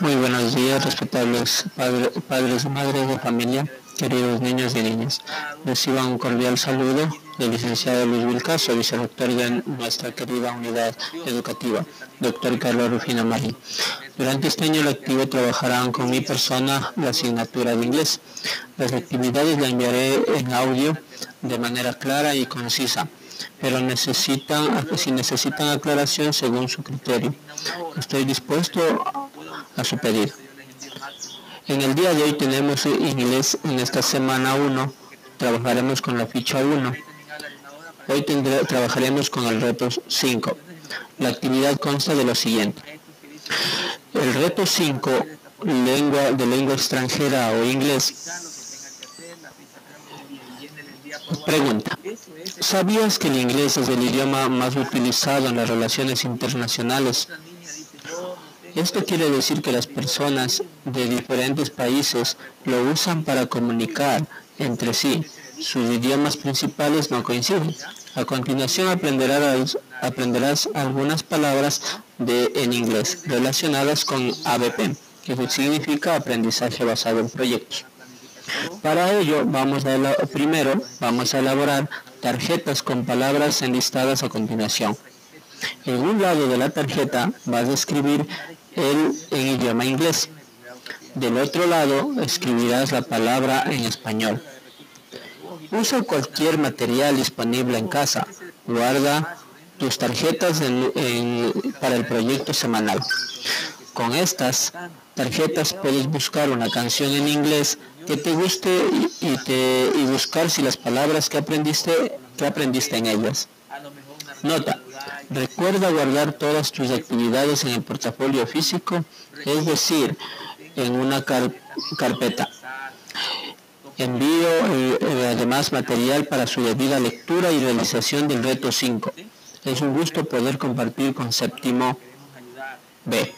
Muy buenos días, respetables padres y madres de familia, queridos niños y niñas. Reciban un cordial saludo del licenciado Luis Vilcaso, vicedoctor de nuestra querida unidad educativa, doctor Carlos Rufino Marín. Durante este año lectivo trabajarán con mi persona la asignatura de inglés. Las actividades las enviaré en audio de manera clara y concisa pero necesitan, si necesitan aclaración según su criterio. Estoy dispuesto a su pedido. En el día de hoy tenemos inglés en esta semana 1, trabajaremos con la ficha 1. Hoy trabajaremos con el reto 5. La actividad consta de lo siguiente. El reto 5, lengua de lengua extranjera o inglés, Pregunta. ¿Sabías que el inglés es el idioma más utilizado en las relaciones internacionales? Esto quiere decir que las personas de diferentes países lo usan para comunicar entre sí. Sus idiomas principales no coinciden. A continuación aprenderás, algunas palabras de, en inglés relacionadas con ABP, que significa aprendizaje basado en proyectos. Para ello, vamos a primero vamos a elaborar tarjetas con palabras enlistadas a continuación. En un lado de la tarjeta vas a escribir el en idioma inglés. Del otro lado escribirás la palabra en español. Usa cualquier material disponible en casa. Guarda tus tarjetas para el proyecto semanal. Con estas tarjetas puedes buscar una canción en inglés que te guste y, te, y buscar si las palabras que aprendiste, que aprendiste en ellas. Nota, recuerda guardar todas tus actividades en el portafolio físico, es decir, en una carpeta. Envío eh, además material para su debida lectura y realización del reto 5. Es un gusto poder compartir con séptimo B.